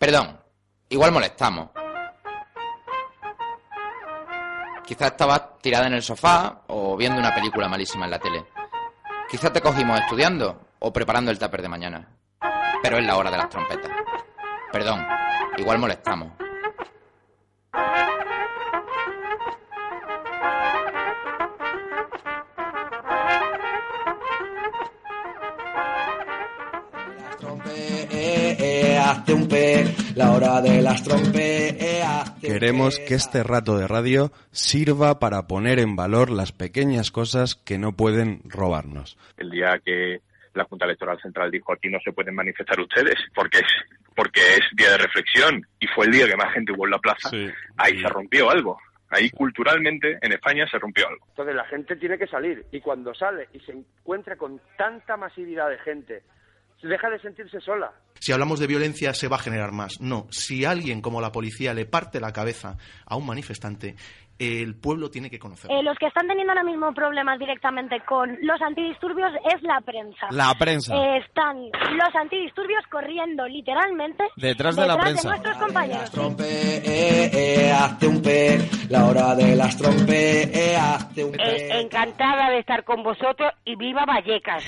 Perdón, igual molestamos. Quizás estabas tirada en el sofá o viendo una película malísima en la tele. Quizás te cogimos estudiando o preparando el tupper de mañana. Pero es la hora de las trompetas. Perdón, igual molestamos. Un la hora de las Queremos que este rato de radio sirva para poner en valor las pequeñas cosas que no pueden robarnos. El día que la Junta Electoral Central dijo aquí no se pueden manifestar ustedes porque es porque es día de reflexión y fue el día que más gente hubo en la plaza, ahí se rompió algo. Ahí culturalmente en España se rompió algo. Entonces la gente tiene que salir y cuando sale y se encuentra con tanta masividad de gente deja de sentirse sola. Si hablamos de violencia se va a generar más. No, si alguien como la policía le parte la cabeza a un manifestante, el pueblo tiene que conocerlo. Eh, los que están teniendo ahora mismo problemas directamente con los antidisturbios es la prensa. La prensa. Eh, están los antidisturbios corriendo literalmente detrás de la prensa. De nuestros compañeros. Eh, hazte un la hora de las trompe, hazte un encantada de estar con vosotros y viva Vallecas.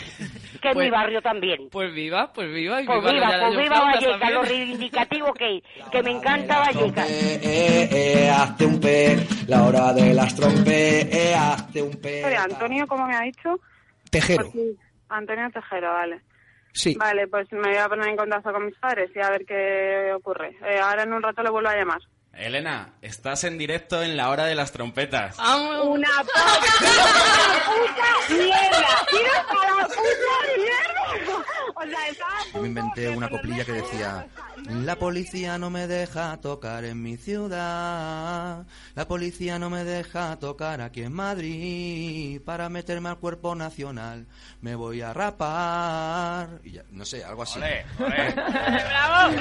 Que es mi pues, barrio también. Pues viva, pues viva. Y pues viva, pues viva Vallecas, lo reivindicativo que, que me encanta Vallecas. Eh, eh, hazte un pe, la hora de las trompe, eh, hazte un pe. Antonio, ¿cómo me ha dicho? Tejero. Pues Antonio Tejero, vale. Sí. Vale, pues me voy a poner en contacto con mis padres y a ver qué ocurre. Eh, ahora en un rato le vuelvo a llamar. Elena, estás en directo en la hora de las trompetas. ¡Una puta mierda! ¡Tira para la puta mierda! O sea, me inventé una coplilla que decía La policía no me deja tocar en mi ciudad La policía no me deja tocar aquí en Madrid Para meterme al cuerpo nacional Me voy a rapar y ya, No sé, algo así ¡Bravo!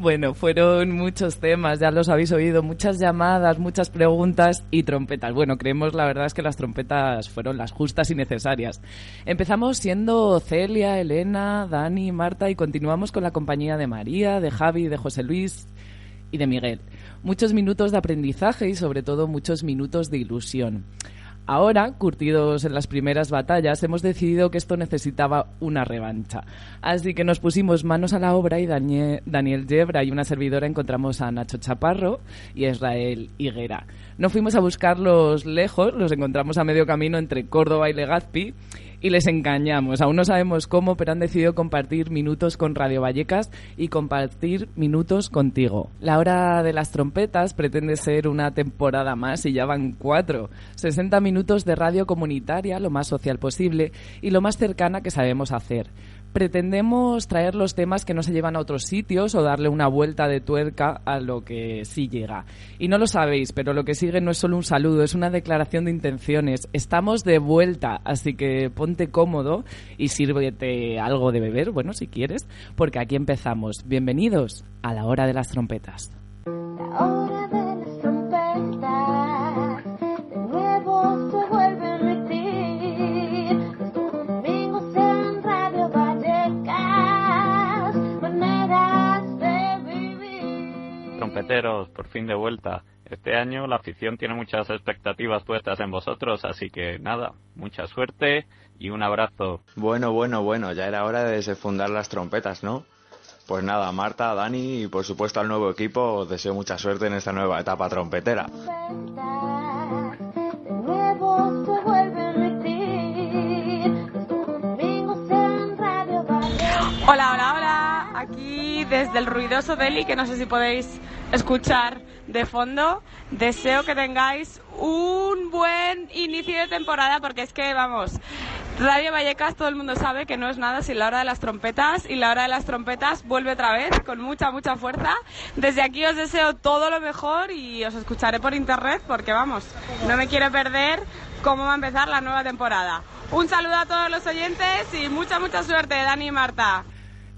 Bueno, fueron muchos temas, ya los habéis oído, muchas llamadas, muchas preguntas y trompetas. Bueno, creemos la verdad es que las trompetas fueron las justas y necesarias. Empezamos siendo Celia, Elena, Dani, Marta y continuamos con la compañía de María, de Javi, de José Luis y de Miguel. Muchos minutos de aprendizaje y sobre todo muchos minutos de ilusión. Ahora, curtidos en las primeras batallas, hemos decidido que esto necesitaba una revancha. Así que nos pusimos manos a la obra y Daniel Yebra y una servidora encontramos a Nacho Chaparro y Israel Higuera. No fuimos a buscarlos lejos, los encontramos a medio camino entre Córdoba y Legazpi y les engañamos. Aún no sabemos cómo, pero han decidido compartir minutos con Radio Vallecas y compartir minutos contigo. La hora de las trompetas pretende ser una temporada más y ya van cuatro. 60 minutos de radio comunitaria, lo más social posible y lo más cercana que sabemos hacer pretendemos traer los temas que no se llevan a otros sitios o darle una vuelta de tuerca a lo que sí llega. Y no lo sabéis, pero lo que sigue no es solo un saludo, es una declaración de intenciones. Estamos de vuelta, así que ponte cómodo y sírvete algo de beber, bueno, si quieres, porque aquí empezamos. Bienvenidos a la hora de las trompetas. por fin de vuelta. Este año la afición tiene muchas expectativas puestas en vosotros, así que nada, mucha suerte y un abrazo. Bueno, bueno, bueno, ya era hora de desfundar las trompetas, ¿no? Pues nada, Marta, Dani y por supuesto al nuevo equipo, os deseo mucha suerte en esta nueva etapa trompetera. Hola, hola, hola. Aquí desde el ruidoso Delhi, que no sé si podéis escuchar de fondo. Deseo que tengáis un buen inicio de temporada porque es que, vamos, Radio Vallecas todo el mundo sabe que no es nada sin la hora de las trompetas y la hora de las trompetas vuelve otra vez con mucha, mucha fuerza. Desde aquí os deseo todo lo mejor y os escucharé por internet porque, vamos, no me quiero perder cómo va a empezar la nueva temporada. Un saludo a todos los oyentes y mucha, mucha suerte, Dani y Marta.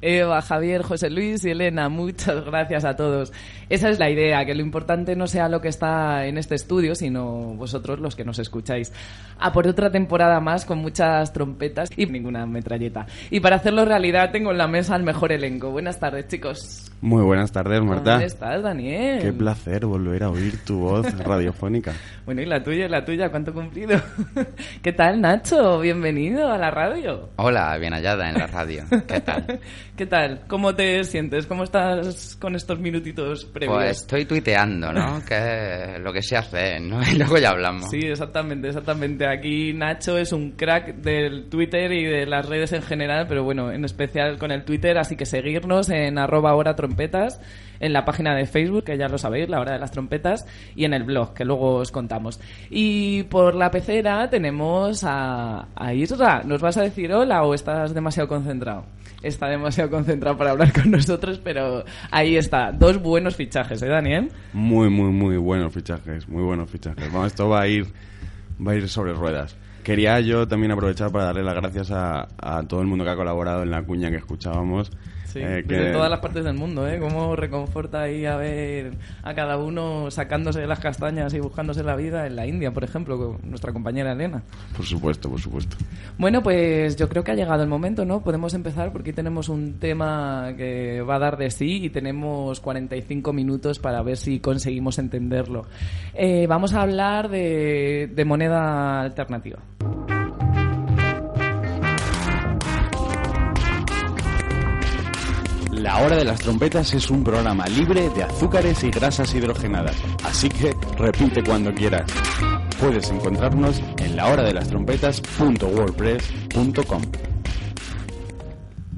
Eva, Javier, José Luis y Elena, muchas gracias a todos. Esa es la idea, que lo importante no sea lo que está en este estudio, sino vosotros los que nos escucháis. A por otra temporada más con muchas trompetas y ninguna metralleta. Y para hacerlo realidad tengo en la mesa al mejor elenco. Buenas tardes, chicos. Muy buenas tardes, Marta. ¿Cómo estás, Daniel? Qué placer volver a oír tu voz radiofónica. bueno, y la tuya, y la tuya, ¿cuánto cumplido? ¿Qué tal, Nacho? Bienvenido a la radio. Hola, bien hallada en la radio. ¿Qué tal? ¿Qué tal? ¿Cómo te sientes? ¿Cómo estás con estos minutitos previos? Pues estoy tuiteando, ¿no? que lo que se hace, ¿no? Y luego ya hablamos. Sí, exactamente, exactamente. Aquí Nacho es un crack del Twitter y de las redes en general, pero bueno, en especial con el Twitter, así que seguirnos en arroba hora trompetas, en la página de Facebook, que ya lo sabéis, la hora de las trompetas, y en el blog, que luego os contamos. Y por la pecera tenemos a, a Isra. ¿Nos vas a decir hola o estás demasiado concentrado? Está demasiado concentrado para hablar con nosotros, pero ahí está. Dos buenos fichajes, ¿eh, Daniel? Muy, muy, muy buenos fichajes, muy buenos fichajes. Bueno, esto va a ir, va a ir sobre ruedas. Quería yo también aprovechar para darle las gracias a, a todo el mundo que ha colaborado en la cuña que escuchábamos Sí, eh, desde todas las partes del mundo, ¿eh? Cómo reconforta ahí a ver a cada uno sacándose las castañas y buscándose la vida en la India, por ejemplo, con nuestra compañera Elena. Por supuesto, por supuesto. Bueno, pues yo creo que ha llegado el momento, ¿no? Podemos empezar porque tenemos un tema que va a dar de sí y tenemos 45 minutos para ver si conseguimos entenderlo. Eh, vamos a hablar de, de moneda alternativa. La Hora de las Trompetas es un programa libre de azúcares y grasas hidrogenadas, así que repite cuando quieras. Puedes encontrarnos en lahoradelas.trompetas.wordpress.com.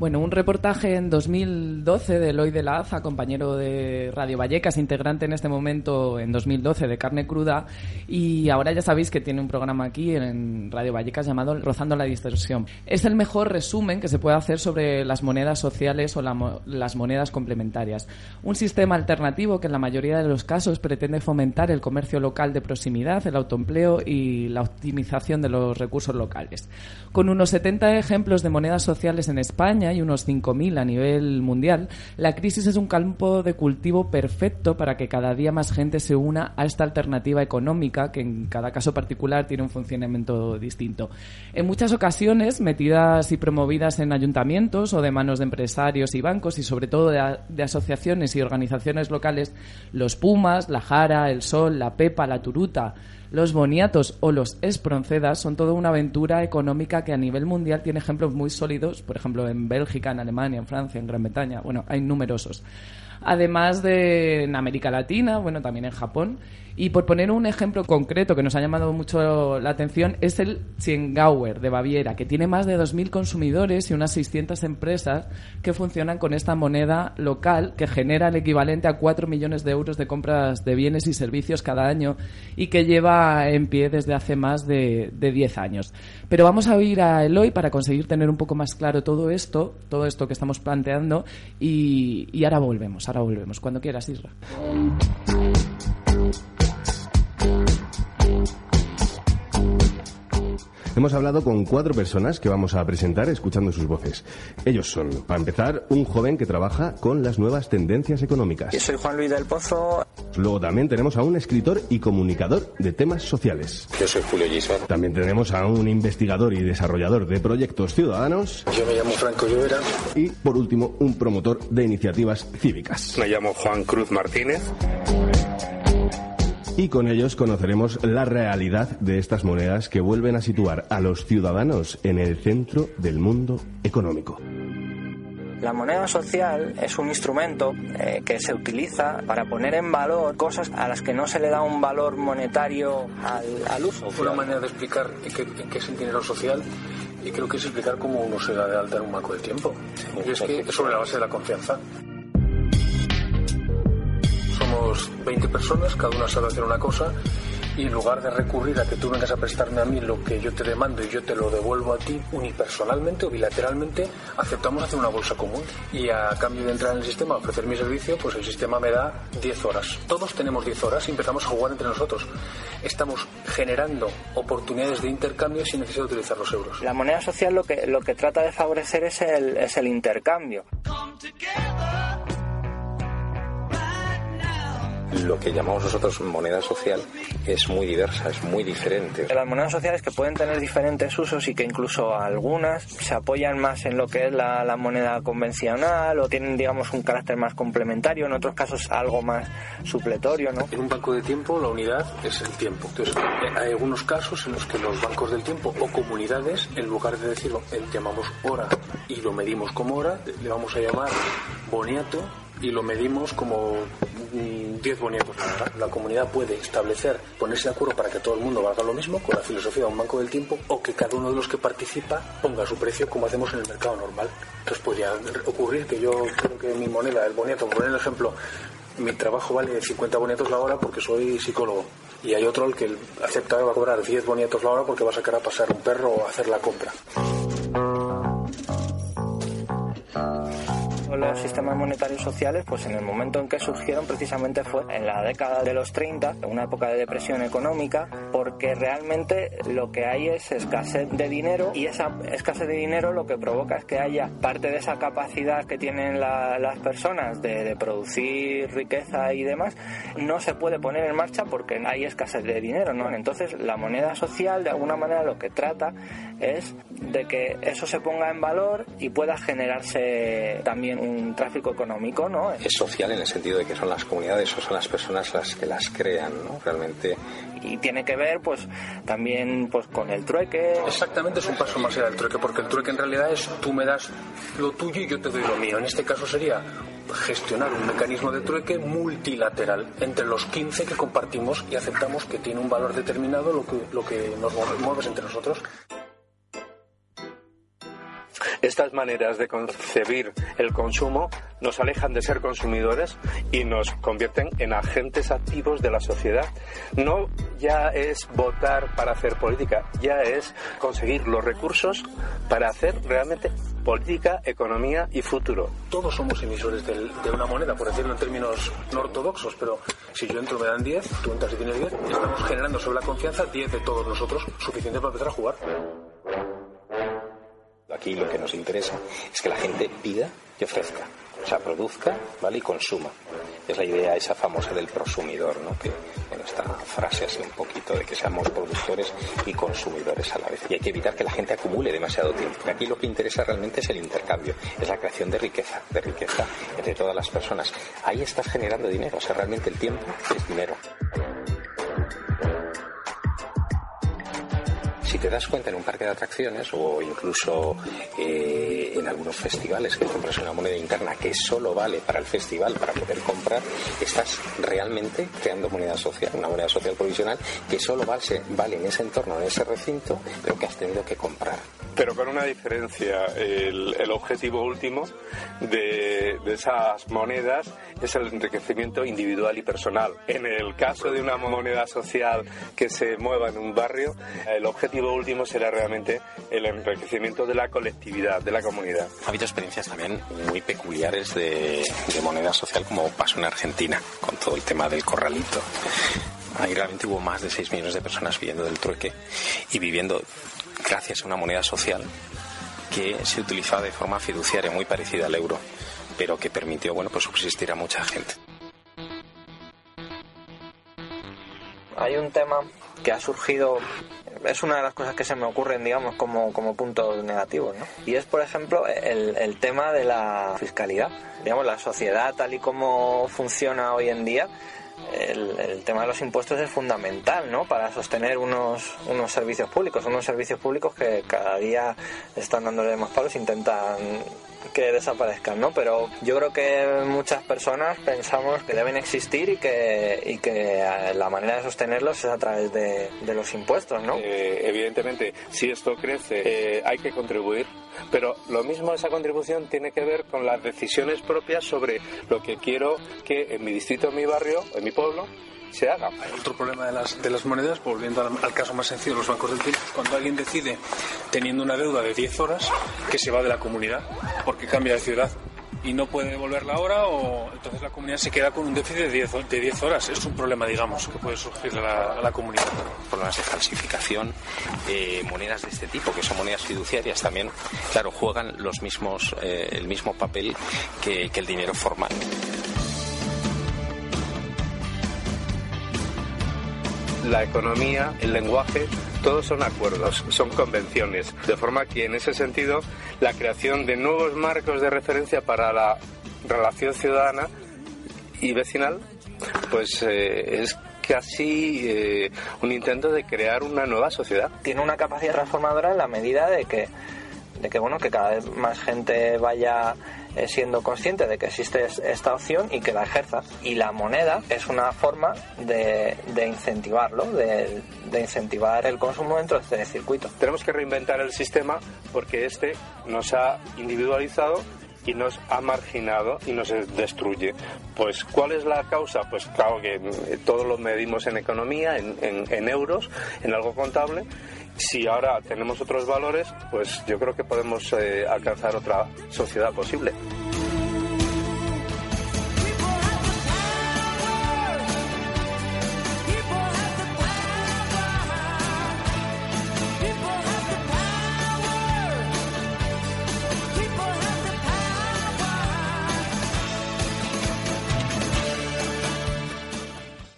Bueno, un reportaje en 2012 de Eloy de la Aza, compañero de Radio Vallecas, integrante en este momento en 2012 de Carne Cruda, y ahora ya sabéis que tiene un programa aquí en Radio Vallecas llamado Rozando la Distorsión. Es el mejor resumen que se puede hacer sobre las monedas sociales o la, las monedas complementarias. Un sistema alternativo que en la mayoría de los casos pretende fomentar el comercio local de proximidad, el autoempleo y la optimización de los recursos locales. Con unos 70 ejemplos de monedas sociales en España, y unos 5.000 a nivel mundial, la crisis es un campo de cultivo perfecto para que cada día más gente se una a esta alternativa económica que en cada caso particular tiene un funcionamiento distinto. En muchas ocasiones, metidas y promovidas en ayuntamientos o de manos de empresarios y bancos y sobre todo de, de asociaciones y organizaciones locales, los Pumas, la Jara, el Sol, la Pepa, la Turuta, los boniatos o los esproncedas son toda una aventura económica que a nivel mundial tiene ejemplos muy sólidos, por ejemplo en Bélgica, en Alemania, en Francia, en Gran Bretaña, bueno, hay numerosos. Además de en América Latina, bueno, también en Japón. Y por poner un ejemplo concreto que nos ha llamado mucho la atención, es el Chiengauer de Baviera, que tiene más de 2.000 consumidores y unas 600 empresas que funcionan con esta moneda local que genera el equivalente a 4 millones de euros de compras de bienes y servicios cada año y que lleva en pie desde hace más de, de 10 años. Pero vamos a oír a Eloy para conseguir tener un poco más claro todo esto, todo esto que estamos planteando y, y ahora volvemos, ahora volvemos. Cuando quieras, Isra. Hemos hablado con cuatro personas que vamos a presentar escuchando sus voces. Ellos son, para empezar, un joven que trabaja con las nuevas tendencias económicas. Yo soy Juan Luis del Pozo. Luego también tenemos a un escritor y comunicador de temas sociales. Yo soy Julio Gisbert. También tenemos a un investigador y desarrollador de proyectos ciudadanos. Yo me llamo Franco Llobera. Y, por último, un promotor de iniciativas cívicas. Me llamo Juan Cruz Martínez y con ellos conoceremos la realidad de estas monedas que vuelven a situar a los ciudadanos en el centro del mundo económico. La moneda social es un instrumento eh, que se utiliza para poner en valor cosas a las que no se le da un valor monetario al, al uso. Una manera de explicar en qué, qué es el dinero social y creo que es explicar cómo uno se da de alta en un banco de tiempo. Y es que es sobre la base de la confianza. Somos 20 personas, cada una sabe hacer una cosa y en lugar de recurrir a que tú vengas a prestarme a mí lo que yo te demando y yo te lo devuelvo a ti unipersonalmente o bilateralmente, aceptamos hacer una bolsa común. Y a cambio de entrar en el sistema, ofrecer mi servicio, pues el sistema me da 10 horas. Todos tenemos 10 horas y empezamos a jugar entre nosotros. Estamos generando oportunidades de intercambio sin necesidad de utilizar los euros. La moneda social lo que, lo que trata de favorecer es el, es el intercambio. Lo que llamamos nosotros moneda social es muy diversa, es muy diferente. Las monedas sociales que pueden tener diferentes usos y que incluso algunas se apoyan más en lo que es la, la moneda convencional o tienen, digamos, un carácter más complementario, en otros casos algo más supletorio, ¿no? En un banco de tiempo la unidad es el tiempo. Entonces, hay algunos casos en los que los bancos del tiempo o comunidades, en lugar de decirlo, llamamos hora y lo medimos como hora, le vamos a llamar boniato y lo medimos como 10 boniatos. La comunidad puede establecer, ponerse de acuerdo para que todo el mundo valga lo mismo con la filosofía de un banco del tiempo o que cada uno de los que participa ponga su precio como hacemos en el mercado normal. Entonces podría ocurrir que yo creo que mi moneda, el boniato, por poner el ejemplo, mi trabajo vale 50 boniatos la hora porque soy psicólogo. Y hay otro el que acepta va a cobrar 10 boniatos la hora porque va a sacar a pasar un perro o a hacer la compra. Los sistemas monetarios sociales, pues en el momento en que surgieron precisamente fue en la década de los 30, una época de depresión económica, porque realmente lo que hay es escasez de dinero y esa escasez de dinero lo que provoca es que haya parte de esa capacidad que tienen las personas de, producir riqueza y demás, no se puede poner en marcha porque hay escasez de dinero, ¿no? Entonces la moneda social de alguna manera lo que trata es de que eso se ponga en valor y pueda generarse también un tráfico económico, ¿no? Es social en el sentido de que son las comunidades o son las personas las que las crean, ¿no? Realmente. Y tiene que ver, pues, también, pues, con el trueque. Exactamente, es un paso más allá del trueque, porque el trueque en realidad es tú me das lo tuyo y yo te doy lo mío. En este caso sería gestionar un mecanismo de trueque multilateral entre los 15 que compartimos y aceptamos que tiene un valor determinado lo que, lo que nos mueve entre nosotros. Estas maneras de concebir el consumo nos alejan de ser consumidores y nos convierten en agentes activos de la sociedad. No ya es votar para hacer política, ya es conseguir los recursos para hacer realmente política, economía y futuro. Todos somos emisores de, una moneda, por decirlo en términos no ortodoxos, pero si yo entro me dan 10, tú entras y tienes 10, estamos generando sobre la confianza 10 de todos nosotros, suficiente para empezar a jugar. Aquí lo que nos interesa es que la gente pida y ofrezca, o sea, produzca, ¿vale? Y consuma. Es la idea esa famosa del prosumidor, ¿no? Que, bueno, esta frase así un poquito de que seamos productores y consumidores a la vez. Y hay que evitar que la gente acumule demasiado tiempo. Aquí lo que interesa realmente es el intercambio, es la creación de riqueza, de riqueza entre todas las personas. Ahí estás generando dinero, o sea, realmente el tiempo es dinero. Si te das cuenta en un parque de atracciones o incluso eh, en algunos festivales que compras una moneda interna que solo vale para el festival, para poder comprar, estás realmente creando moneda social, una moneda social provisional que solo vale, vale en ese entorno, en ese recinto, pero que has tenido que comprar pero con una diferencia. El, objetivo último de, esas monedas es el enriquecimiento individual y personal. En el caso de una moneda social que se mueva en un barrio, el objetivo último será realmente el enriquecimiento de la colectividad, de la comunidad. Ha habido experiencias también muy peculiares de, de moneda social, como pasó en Argentina, con todo el tema del corralito. Ahí realmente hubo más de 6 millones de personas viviendo del trueque y viviendo gracias a una moneda social que se utilizaba de forma fiduciaria muy parecida al euro, pero que permitió bueno, pues subsistir a mucha gente. Hay un tema que ha surgido, es una de las cosas que se me ocurren, digamos, como, como puntos negativos, ¿no? Y es, por ejemplo, el, el tema de la fiscalidad. Digamos, la sociedad tal y como funciona hoy en día, el, tema de los impuestos es fundamental ¿no? para sostener unos, unos servicios públicos, unos servicios públicos que cada día están dándole más palos, intentan que desaparezcan, ¿no? Pero yo creo que muchas personas pensamos que deben existir y que, y que la manera de sostenerlos es a través de, los impuestos, ¿no? Eh, evidentemente, si esto crece, eh, hay que contribuir, pero lo mismo esa contribución tiene que ver con las decisiones propias sobre lo que quiero que en mi distrito, en mi barrio, en mi pueblo, se haga. Hay otro problema de las, de las monedas, volviendo al, al caso más sencillo, los bancos del tiempo, cuando alguien decide, teniendo una deuda de 10 horas, que se va de la comunidad porque cambia de ciudad y no puede devolverla ahora o entonces la comunidad se queda con un déficit de 10, de 10 horas. Es un problema, digamos, que puede surgir a la, a la comunidad. problemas de falsificación, eh, monedas de este tipo, que son monedas fiduciarias también, claro, juegan los mismos, eh, el mismo papel que, que el dinero formal. La economía, el lenguaje, todos son acuerdos, son convenciones. De forma que en ese sentido, la creación de nuevos marcos de referencia para la relación ciudadana y vecinal, pues eh, es casi eh, un intento de crear una nueva sociedad. Tiene una capacidad transformadora en la medida de que, de que bueno, que cada vez más gente vaya eh, siendo consciente de que existe es- esta opción y que la ejerza. Y la moneda es una forma de, incentivarlo, de, incentivar el consumo dentro de este circuito. Tenemos que reinventar el sistema porque este nos ha individualizado y nos ha marginado y nos destruye. Pues, ¿cuál es la causa? Pues, claro que eh, todo lo medimos en economía, en euros, en algo contable. Si ahora tenemos otros valores, pues yo creo que podemos eh, alcanzar otra sociedad posible.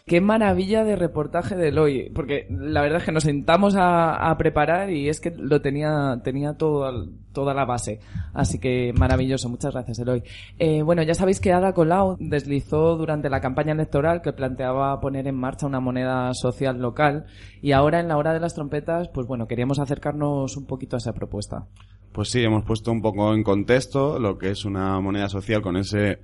Qué maravilla de reportaje de Eloy, porque la verdad es que nos sentamos a, a preparar y es que lo tenía, tenía todo, toda la base. Así que maravilloso, muchas gracias Eloy. Eh, bueno, ya sabéis que Ada Colau deslizó durante la campaña electoral que planteaba poner en marcha una moneda social local y ahora en la hora de las trompetas, pues bueno, queríamos acercarnos un poquito a esa propuesta. Pues sí, hemos puesto un poco en contexto lo que es una moneda social con ese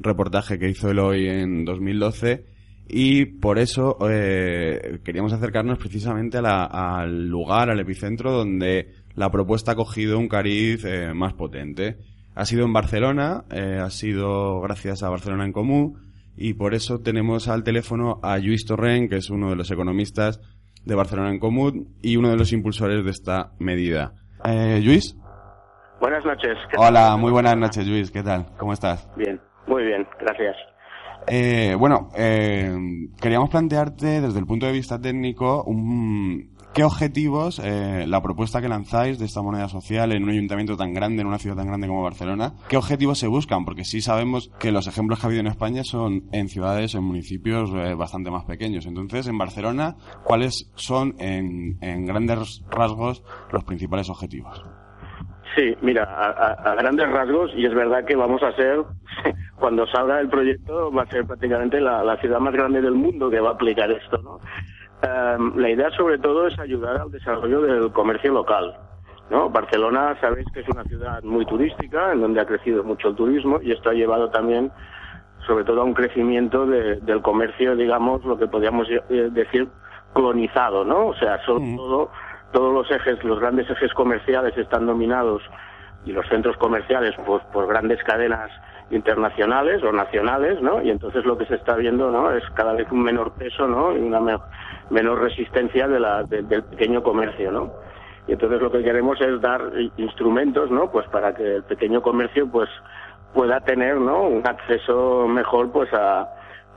reportaje que hizo Eloy en 2012 y por eso eh, queríamos acercarnos precisamente a la- al lugar, al epicentro donde la propuesta ha cogido un cariz eh, más potente. Ha sido en Barcelona, eh, ha sido gracias a Barcelona en Común y por eso tenemos al teléfono a Lluís Torrent, que es uno de los economistas de Barcelona en Común y uno de los impulsores de esta medida. Eh, Lluís. Buenas noches. ¿qué Hola, muy buenas noches, Luis. ¿Qué tal? ¿Cómo estás? Bien, muy bien, gracias. Eh, bueno, eh, queríamos plantearte desde el punto de vista técnico un- qué objetivos eh, la propuesta que lanzáis de esta moneda social en un ayuntamiento tan grande, en una ciudad tan grande como Barcelona, qué objetivos se buscan, porque sí sabemos que los ejemplos que ha habido en España son en ciudades, en municipios eh, bastante más pequeños. Entonces, en Barcelona, ¿cuáles son en, en grandes rasgos los principales objetivos? Sí, mira, a, a- a grandes rasgos, y es verdad que vamos a ser, cuando salga el proyecto, va a ser prácticamente la, la ciudad más grande del mundo que va a aplicar esto, ¿no? Em, la idea sobre todo es ayudar al desarrollo del comercio local. ¿no? Barcelona, sabéis que es una ciudad muy turística, en donde ha crecido mucho el turismo, y esto ha llevado también, sobre todo, a un crecimiento de- del comercio, digamos, lo que podríamos eh, decir, clonizado, ¿no? O sea, sobre todo, todos los ejes, los grandes ejes comerciales están dominados y los centros comerciales pues, por grandes cadenas internacionales o nacionales, ¿no? Y entonces lo que se está viendo, ¿no? Es cada vez un menor peso, ¿no? Y una me- menor resistencia de la, de- del pequeño comercio, ¿no? Y entonces lo que queremos es dar instrumentos, ¿no? Pues para que el pequeño comercio, pues, pueda tener, ¿no? Un acceso mejor, pues, a,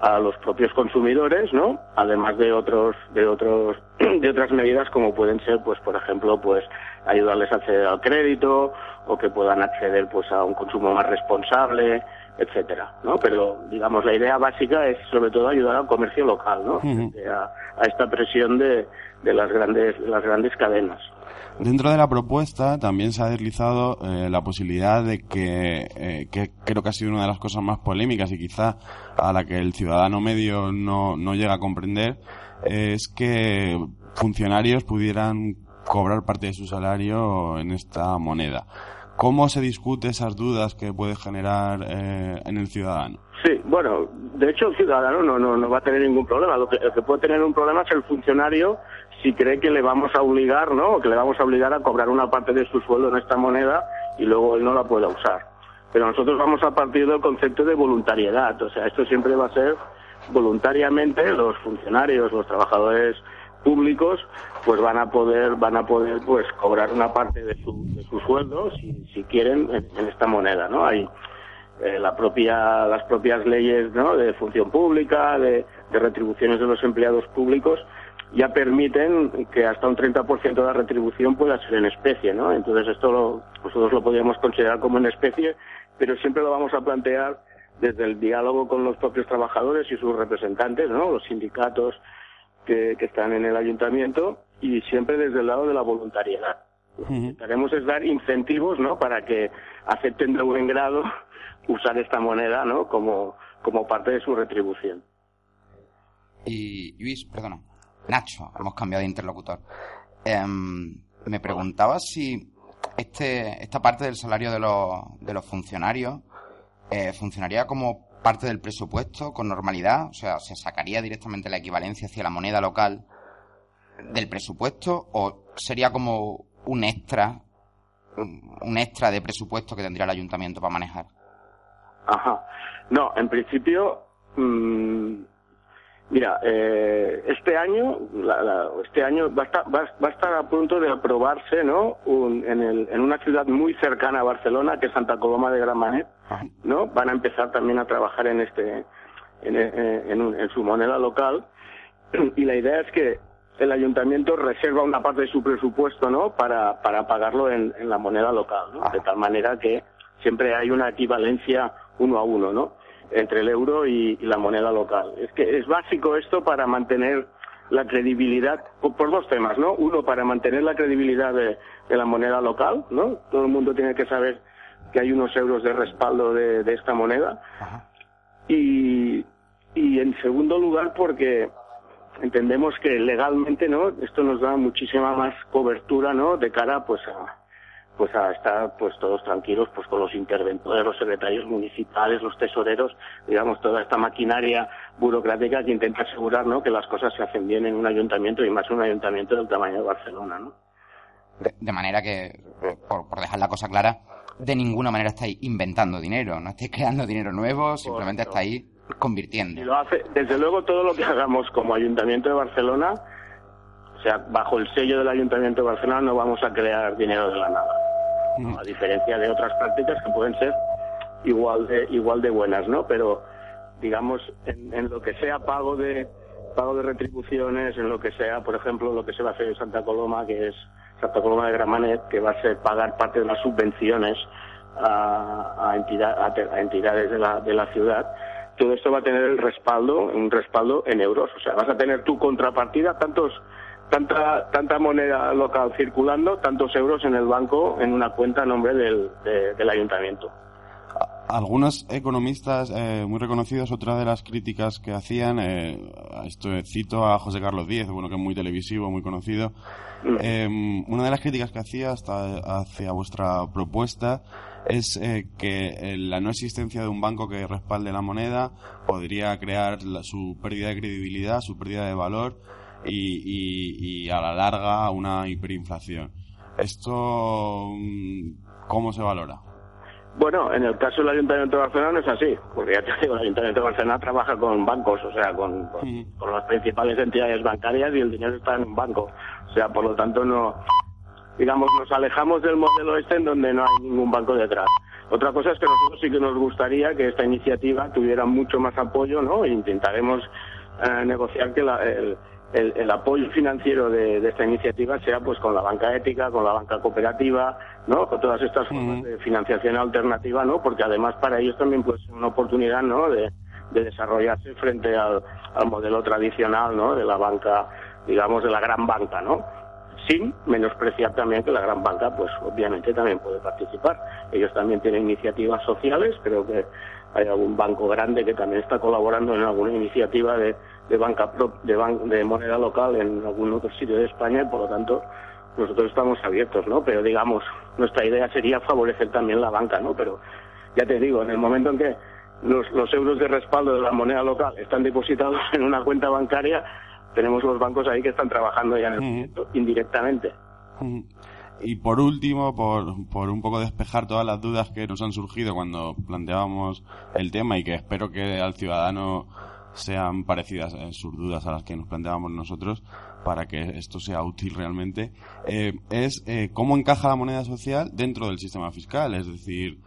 a los propios consumidores, ¿no? Además de otros, de otros, de otras medidas como pueden ser, pues, por ejemplo, pues, ayudarles a acceder al crédito o que puedan acceder, pues, a un consumo más responsable, etcétera, ¿no? Pero, digamos, la idea básica es, sobre todo, ayudar al comercio local, ¿no? A, a esta presión de, de las grandes, las grandes cadenas. Dentro de la propuesta también se ha deslizado eh, la posibilidad de que, eh, que creo que ha sido una de las cosas más polémicas y quizá a la que el ciudadano medio no, no llega a comprender, eh, es que funcionarios pudieran cobrar parte de su salario en esta moneda. ¿Cómo se discute esas dudas que puede generar eh, en el ciudadano? Sí, bueno, de hecho el ciudadano no, no, no va a tener ningún problema. Lo que, el que puede tener un problema es el funcionario si cree que le vamos a obligar, ¿no? O que le vamos a obligar a cobrar una parte de su sueldo en esta moneda y luego él no la pueda usar. Pero nosotros vamos a partir del concepto de voluntariedad. O sea, esto siempre va a ser voluntariamente los funcionarios, los trabajadores públicos, pues van a poder van a poder pues cobrar una parte de su, de su sueldo si, si quieren en, en esta moneda, ¿no? Hay eh, la propia las propias leyes, ¿no? De función pública, de, de retribuciones de los empleados públicos ya permiten que hasta un 30% de la retribución pueda ser en especie, ¿no? Entonces esto lo, nosotros lo podríamos considerar como en especie, pero siempre lo vamos a plantear desde el diálogo con los propios trabajadores y sus representantes, ¿no? Los sindicatos que, que están en el ayuntamiento y siempre desde el lado de la voluntariedad. Lo que intentaremos es dar incentivos, ¿no? Para que acepten de buen grado usar esta moneda, ¿no? Como, como parte de su retribución. Y Luis, perdona, Nacho, hemos cambiado de interlocutor. Em, me preguntaba si este, esta parte del salario de los, de los funcionarios eh, funcionaría como parte del presupuesto con normalidad, o sea, se sacaría directamente la equivalencia hacia la moneda local del presupuesto o sería como un extra, un extra de presupuesto que tendría el ayuntamiento para manejar. Ajá. No, en principio, mm, mira, eh, este año, la- la- este año va a, estar, va, va a estar a punto de aprobarse, ¿no? Un- en, el- en una ciudad muy cercana a Barcelona, que es Santa Coloma de Gramenet, ¿no? Van a empezar también a trabajar en este, en, en- en su moneda local. Y la idea es que el ayuntamiento reserva una parte de su presupuesto, ¿no? Para, para pagarlo en, en la moneda local, ¿no? De tal manera que siempre hay una equivalencia uno a uno, ¿no? Entre el euro y, y la moneda local. Es que es básico esto para mantener la credibilidad, por, dos temas, ¿no? Uno, para mantener la credibilidad de, de la moneda local, ¿no? Todo el mundo tiene que saber que hay unos euros de respaldo de, de esta moneda. Y, y en segundo lugar, porque entendemos que legalmente, ¿no? Esto nos da muchísima más cobertura, ¿no? De cara, pues, a, pues a estar, pues, todos tranquilos, pues, con los interventores, los secretarios municipales, los tesoreros, digamos, toda esta maquinaria burocrática que intenta asegurar, ¿no? Que las cosas se hacen bien en un ayuntamiento y más un ayuntamiento del tamaño de Barcelona, ¿no? De, de manera que, eh, por, por dejar la cosa clara, de ninguna manera estáis inventando dinero, no estáis creando dinero nuevo, simplemente estáis convirtiendo. Y lo hace, desde luego, todo lo que hagamos como Ayuntamiento de Barcelona, o sea, bajo el sello del Ayuntamiento de Barcelona, no vamos a crear dinero de la nada. A diferencia de otras prácticas que pueden ser igual de igual de buenas, ¿no? Pero digamos en, en lo que sea pago de pago de retribuciones, en lo que sea, por ejemplo, lo que se va a hacer en Santa Coloma, que es Santa Coloma de Gramanet, que va a ser pagar parte de las subvenciones a, a, entidad- a entidades de la, de la ciudad, todo esto va a tener el respaldo, un respaldo en euros. O sea, vas a tener tu contrapartida, tantos, tanta, tanta moneda local circulando, tantos euros en el banco, en una cuenta a nombre del, de- del ayuntamiento. Algunos economistas eh, muy reconocidos, otra de las críticas que hacían, eh, esto cito a José Carlos Díez, bueno, que es muy televisivo, muy conocido, eh, una de las críticas que hacía hasta hacia vuestra propuesta es eh, que eh, la no existencia de un banco que respalde la moneda podría crear la- su pérdida de credibilidad, su pérdida de valor y, y- y a la larga una hiperinflación. ¿Esto mm, cómo se valora? Bueno, en el caso del Ayuntamiento de Barcelona no es así, porque ya te digo, el Ayuntamiento de Barcelona trabaja con bancos, o sea, con, con, con las principales entidades bancarias y el dinero está en un banco. O sea, por lo tanto, no, digamos, nos alejamos del modelo este en donde no hay ningún banco detrás. Otra cosa es que nosotros sí que nos gustaría que esta iniciativa tuviera mucho más apoyo, ¿no? E intentaremos eh, negociar que la- el, el- el apoyo financiero de, de esta iniciativa sea pues con la banca ética, con la banca cooperativa, ¿no? Con todas estas formas de financiación alternativa, ¿no? Porque además para ellos también pues una oportunidad, ¿no? De, de desarrollarse frente al, al modelo tradicional, ¿no? De la banca, digamos, de la gran banca, ¿no? sin menospreciar también que la gran banca, pues obviamente también puede participar. Ellos también tienen iniciativas sociales, creo que hay algún banco grande que también está colaborando en alguna iniciativa de, de banca de, ban- de moneda local en algún otro sitio de España y por lo tanto nosotros estamos abiertos, ¿no? Pero digamos, nuestra idea sería favorecer también la banca, ¿no? Pero ya te digo, en el momento en que los, los euros de respaldo de la moneda local están depositados en una cuenta bancaria, tenemos los bancos ahí que están trabajando ya en el proyecto indirectamente. Y por último, por, por un poco despejar todas las dudas que nos han surgido cuando planteábamos el tema y que espero que al ciudadano sean parecidas en sus dudas a las que nos planteábamos nosotros para que esto sea útil realmente, eh, es eh, cómo encaja la moneda social dentro del sistema fiscal. Es decir,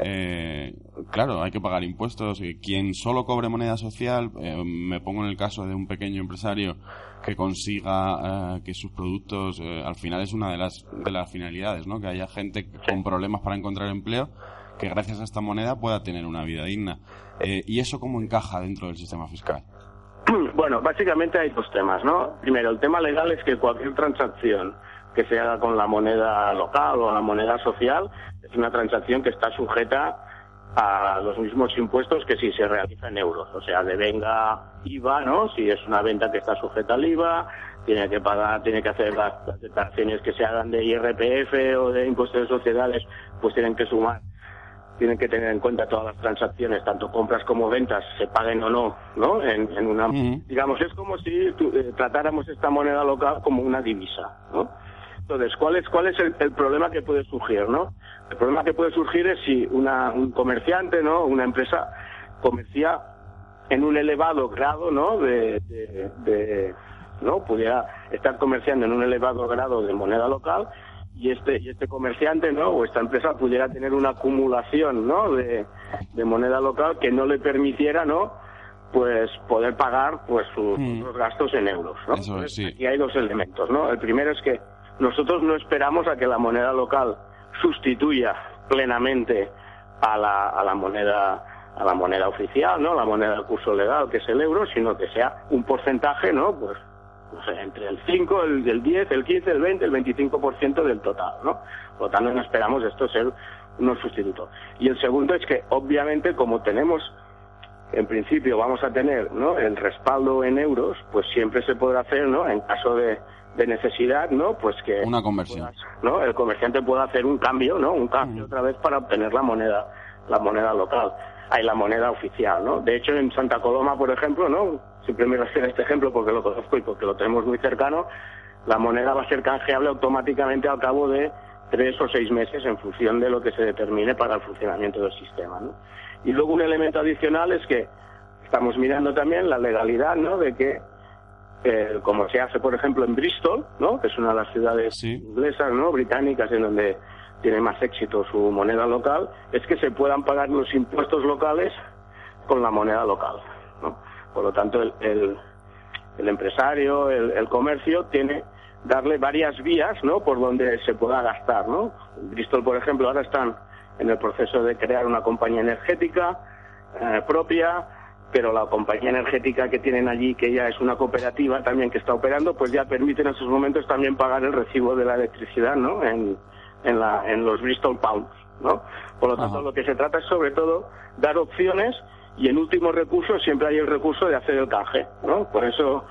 eh, claro, hay que pagar impuestos. y Quien solo cobre moneda social, eh, me pongo en el caso de un pequeño empresario que consiga eh, que sus productos, eh, al final es una de las, de las finalidades, ¿no? Que haya gente con problemas para encontrar empleo que gracias a esta moneda pueda tener una vida digna. Eh, ¿Y eso cómo encaja dentro del sistema fiscal? Bueno, básicamente hay dos temas, ¿no? Primero, el tema legal es que cualquier transacción que se haga con la moneda local o la moneda social es una transacción que está sujeta a los mismos impuestos que si se realiza en euros. O sea, devenga IVA, ¿no? Si es una venta que está sujeta al IVA, tiene que pagar, tiene que hacer las, declaraciones que se hagan de IRPF o de impuestos de sociedades, pues tienen que sumar tienen que tener en cuenta todas las transacciones, tanto compras como ventas, se paguen o no, ¿no? En, en una, digamos, es como si tu- eh, tratáramos esta moneda local como una divisa, ¿no? Entonces, ¿cuál es, cuál es el, el problema que puede surgir, no? El problema que puede surgir es si una, un comerciante, ¿no? Una empresa comercia en un elevado grado, ¿no? De, de, de- ¿no? Pudiera estar comerciando en un elevado grado de moneda local y este y este comerciante no o esta empresa pudiera tener una acumulación no de, de moneda local que no le permitiera no pues poder pagar pues sus otros gastos en euros no Eso Entonces, sí. aquí hay dos elementos no el primero es que nosotros no esperamos a que la moneda local sustituya plenamente a la, a la moneda a la moneda oficial no la moneda del curso legal que es el euro sino que sea un porcentaje no pues entre el 5, el, el 10, el 15, el 20, el 25% del total, ¿no? Por lo tanto, no esperamos esto ser unos sustitutos. Y el segundo es que, obviamente, como tenemos, en principio, vamos a tener, ¿no? El respaldo en euros, pues siempre se podrá hacer, ¿no? En caso de, de necesidad, ¿no? Pues que Una conversión. ¿no? El comerciante puede hacer un cambio, ¿no? Un cambio otra vez para obtener la moneda, la moneda local, hay la moneda oficial, ¿no? De hecho, en Santa Coloma, por ejemplo, ¿no? Refiero a este ejemplo porque lo conozco y porque lo tenemos muy cercano. La moneda va a ser canjeable automáticamente al cabo de tres o seis meses en función de lo que se determine para el funcionamiento del sistema, ¿no? Y luego un elemento adicional es que estamos mirando también la legalidad, ¿no? De que eh, como se hace, por ejemplo, en Bristol, ¿no? Que es una de las ciudades inglesas, ¿no? Británicas, en donde tiene más éxito su moneda local, es que se puedan pagar los impuestos locales con la moneda local. Por lo tanto, el, el, el empresario, el, comercio, tiene darle varias vías, ¿no? Por donde se pueda gastar, ¿no? Bristol, por ejemplo, ahora están en el proceso de crear una compañía energética eh, propia, pero la compañía energética que tienen allí, que ya es una cooperativa también que está operando, pues ya permite en esos momentos también pagar el recibo de la electricidad, ¿no? En, en, la, en los Bristol Pounds, ¿no? Por lo tanto, lo que se trata es sobre todo dar opciones y en último recurso siempre hay el recurso de hacer el canje, ¿no? Por eso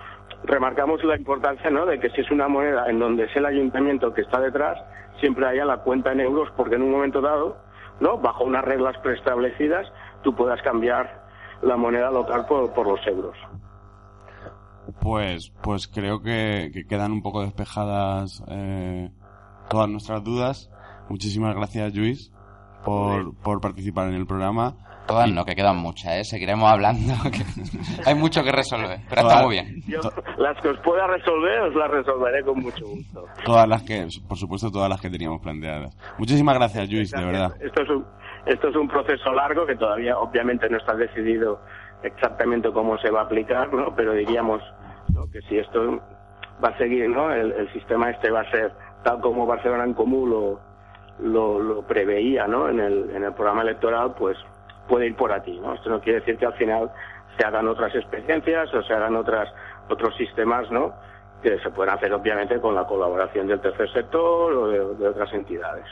remarcamos la importancia, ¿no? De que si es una moneda en donde es el ayuntamiento que está detrás, siempre haya la cuenta en euros, porque en un momento dado, ¿no? Bajo unas reglas preestablecidas, tú puedas cambiar la moneda local por, por los euros. Pues, pues creo que, que quedan un poco despejadas eh, todas nuestras dudas. Muchísimas gracias, Luis, por, por participar en el programa. Todas no, que quedan muchas, ¿eh? Seguiremos hablando. que hay mucho que resolver, pero está Todas- muy bien. Yo, las que os pueda resolver, os las resolveré con mucho gusto. Todas las que, por supuesto, todas las que teníamos planteadas. Muchísimas gracias, Luis, de verdad. Esto es un, esto es un proceso largo que todavía obviamente no está decidido exactamente cómo se va a aplicar, ¿no? Pero diríamos ¿no? que si esto va a seguir, ¿no? El, el sistema este va a ser tal como Barcelona en Común lo, lo, lo preveía, ¿no? En el, en el programa electoral, pues puede ir por aquí, ¿no? Esto no quiere decir que al final se hagan otras experiencias o se hagan otras otros sistemas, ¿no? Que se pueden hacer obviamente con la colaboración del tercer sector o de- de otras entidades.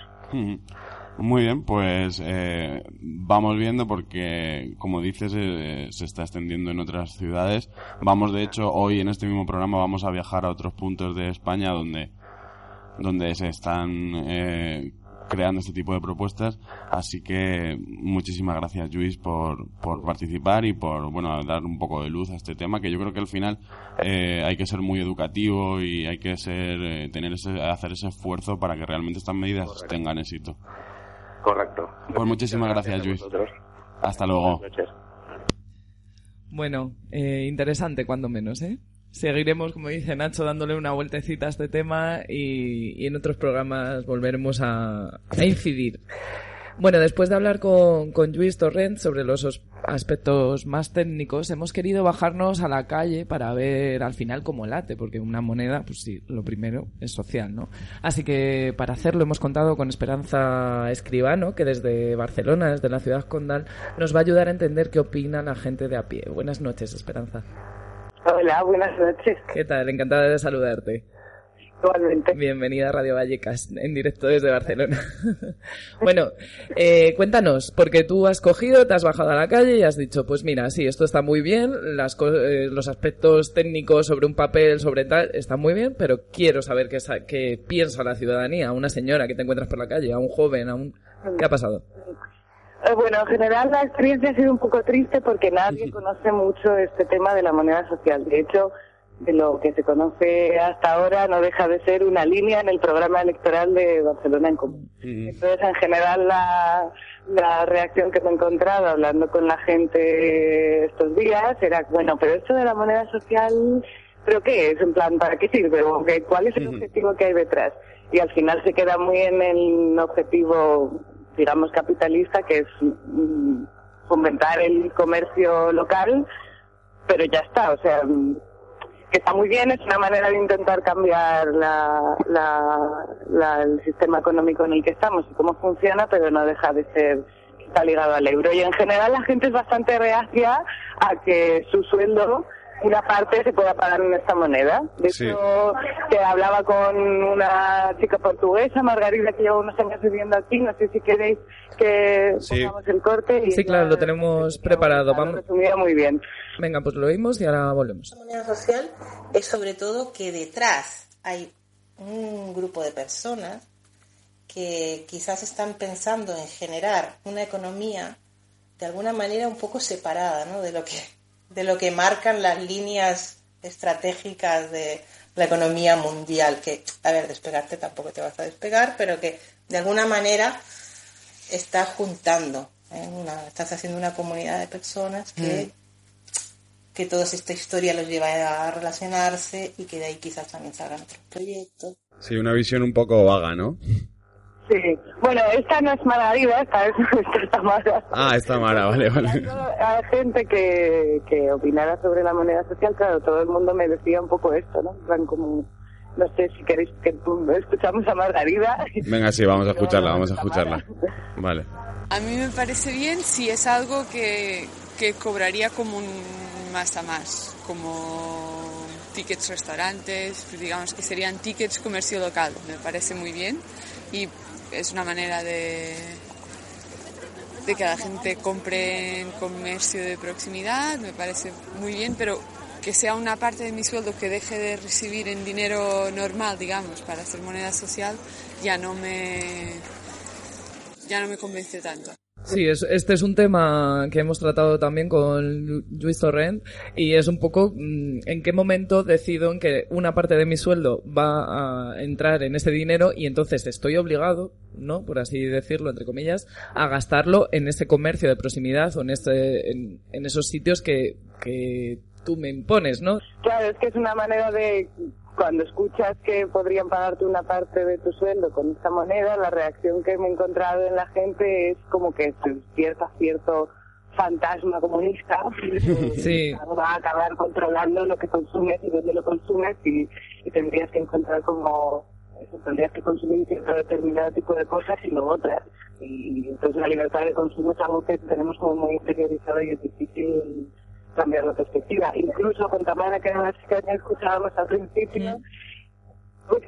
Muy bien, pues eh, vamos viendo porque, como dices, eh, se está extendiendo en otras ciudades. Vamos, de hecho, hoy en este mismo programa vamos a viajar a otros puntos de España donde, donde se están eh, creando este tipo de propuestas. Así que muchísimas gracias, Luis, por, por participar y por bueno dar un poco de luz a este tema que yo creo que al final eh, hay que ser muy educativo y hay que ser eh, tener ese, hacer ese esfuerzo para que realmente estas medidas tengan éxito. Correcto. Pues muchísimas gracias, Luis. Hasta luego. Bueno, eh, interesante cuando menos, ¿eh? Seguiremos, como dice Nacho, dándole una vueltecita a este tema y, en otros programas volveremos a, incidir. Bueno, después de hablar con, con Luis Torrent sobre los aspectos más técnicos, hemos querido bajarnos a la calle para ver al final cómo late, porque una moneda, pues sí, lo primero es social, ¿no? Así que para hacerlo hemos contado con Esperanza Escribano, que desde Barcelona, desde la ciudad condal, nos va a ayudar a entender qué opina la gente de a pie. Buenas noches, Esperanza. Hola, buenas noches. ¿Qué tal? Encantada de saludarte. Igualmente. Bienvenida a Radio Vallecas, en directo desde Barcelona. bueno, eh, cuéntanos, porque tú has cogido, te has bajado a la calle y has dicho, pues mira, sí, esto está muy bien, las eh, los aspectos técnicos sobre un papel, sobre tal, está muy bien, pero quiero saber qué, qué piensa la ciudadanía, una señora que te encuentras por la calle, a un joven, a un... ¿Qué ha pasado? Eh, bueno, en general la experiencia ha sido un poco triste porque nadie conoce mucho este tema de la moneda social. De hecho, de lo que se conoce hasta ahora no deja de ser una línea en el programa electoral de Barcelona en Común. Entonces, en general, la, la reacción que me he encontrado hablando con la gente estos días era, bueno, pero esto de la moneda social, ¿pero qué es? En plan, ¿para qué sirve? ¿Cuál es el objetivo que hay detrás? Y al final se queda muy en el objetivo digamos, capitalista, que es mm, fomentar el comercio local, pero ya está, o sea, mm, que está muy bien, es una manera de intentar cambiar la, la, el sistema económico en el que estamos y cómo funciona, pero no deja de ser está ligado al euro. Y en general la gente es bastante reacia a que su sueldo una parte se pueda pagar en esta moneda. De hecho, que hablaba con una chica portuguesa, Margarita, que lleva unos años viviendo aquí. No sé si queréis que pongamos el corte. Y sí, claro, lo tenemos preparado. Vamos. Resumida muy bien. Venga, pues lo oímos y ahora volvemos. La moneda social es sobre todo que detrás hay un grupo de personas que quizás están pensando en generar una economía de alguna manera un poco separada ¿no? de lo que de lo que marcan las líneas estratégicas de la economía mundial, que, a ver, despegarte tampoco te vas a despegar, pero que de alguna manera estás juntando, ¿eh? estás haciendo una comunidad de personas que, mm. que toda esta historia los lleva a relacionarse y que de ahí quizás también salgan otros proyectos. Sí, una visión un poco vaga, ¿no? Sí, bueno, esta no es Margarida, esta es esta Mara. Ah, esta Mara, vale, vale. Hay gente que, que opinara sobre la moneda social, claro, todo el mundo me decía un poco esto, ¿no? Van como, no sé si queréis que escuchamos a Margarida. Venga, sí, vamos a escucharla, vamos a escucharla. Vale. A mí me parece bien si es algo que, que cobraría como un más a más, como tickets restaurantes, digamos que serían tickets comercio local, me parece muy bien y es una manera de, de que la gente compre en comercio de proximidad, me parece muy bien, pero que sea una parte de mi sueldo que deje de recibir en dinero normal, digamos, para hacer moneda social, ya no me, ya no me convence tanto. Sí, este es un tema que hemos tratado también con Luis Torrent y es un poco mm, en qué momento decido en que una parte de mi sueldo va a entrar en ese dinero y entonces estoy obligado, ¿no? Por así decirlo, entre comillas, a gastarlo en ese comercio de proximidad o en, este, en, en esos sitios que, que tú me impones, ¿no? Claro, es que es una manera de cuando escuchas que podrían pagarte una parte de tu sueldo con esta moneda, la reacción que me he encontrado en la gente es como que se despierta cierto fantasma comunista sí. va a acabar controlando lo que consumes y dónde lo consumes y, tendrías que encontrar como tendrías que consumir cierto determinado tipo de cosas y no otras y entonces la libertad de consumo es algo que tenemos como muy interiorizado y es difícil cambiar la perspectiva. Incluso con Tamara, que era la chica que escuchábamos al principio,